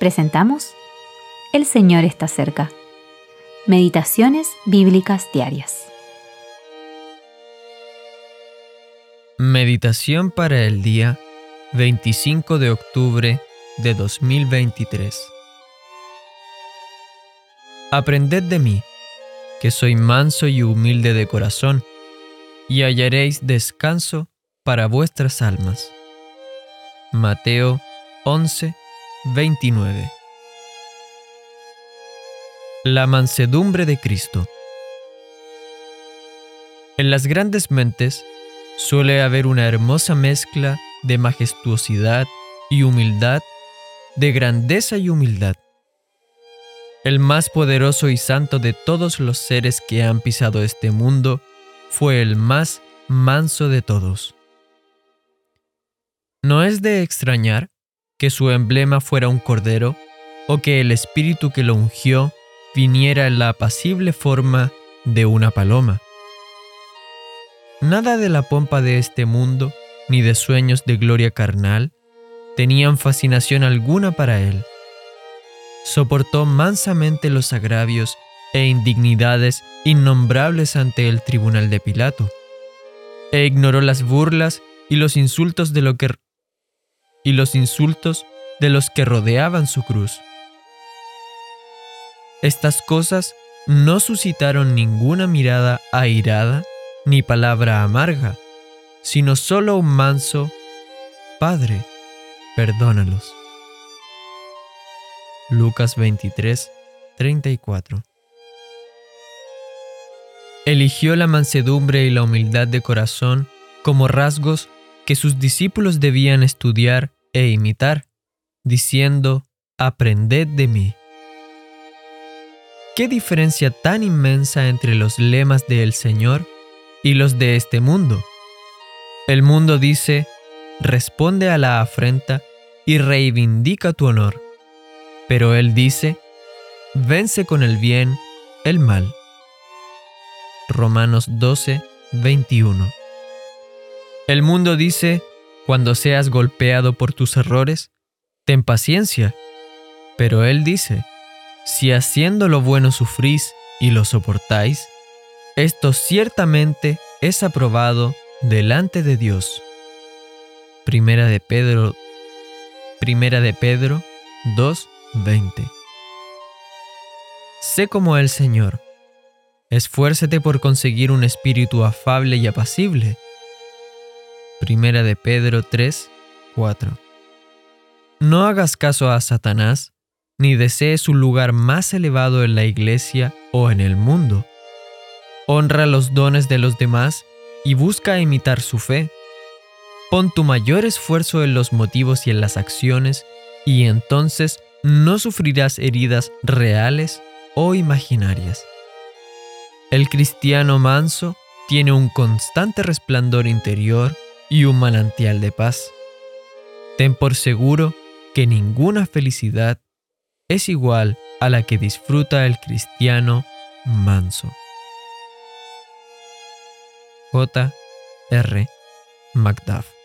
presentamos El Señor está cerca. Meditaciones Bíblicas Diarias. Meditación para el día 25 de octubre de 2023. Aprended de mí, que soy manso y humilde de corazón, y hallaréis descanso para vuestras almas. Mateo 11, 29. La mansedumbre de Cristo. En las grandes mentes suele haber una hermosa mezcla de majestuosidad y humildad, de grandeza y humildad. El más poderoso y santo de todos los seres que han pisado este mundo fue el más manso de todos. No es de extrañar que su emblema fuera un cordero, o que el espíritu que lo ungió viniera en la apacible forma de una paloma. Nada de la pompa de este mundo, ni de sueños de gloria carnal, tenían fascinación alguna para él. Soportó mansamente los agravios e indignidades innombrables ante el tribunal de Pilato, e ignoró las burlas y los insultos de lo que y los insultos de los que rodeaban su cruz. Estas cosas no suscitaron ninguna mirada airada ni palabra amarga, sino solo un manso, Padre, perdónalos. Lucas 23, 34. Eligió la mansedumbre y la humildad de corazón como rasgos que sus discípulos debían estudiar e imitar, diciendo, Aprended de mí. ¿Qué diferencia tan inmensa entre los lemas del Señor y los de este mundo? El mundo dice, responde a la afrenta y reivindica tu honor. Pero Él dice, vence con el bien el mal. Romanos 12, 21. El mundo dice, cuando seas golpeado por tus errores, ten paciencia. Pero Él dice, si haciendo lo bueno sufrís y lo soportáis, esto ciertamente es aprobado delante de Dios. Primera de Pedro Primera de Pedro 2:20 Sé como el Señor. Esfuércete por conseguir un espíritu afable y apacible Primera de Pedro 3, 4. No hagas caso a Satanás, ni desees un lugar más elevado en la iglesia o en el mundo. Honra los dones de los demás y busca imitar su fe. Pon tu mayor esfuerzo en los motivos y en las acciones, y entonces no sufrirás heridas reales o imaginarias. El cristiano manso tiene un constante resplandor interior y un manantial de paz. Ten por seguro que ninguna felicidad es igual a la que disfruta el cristiano manso. J. R. Macduff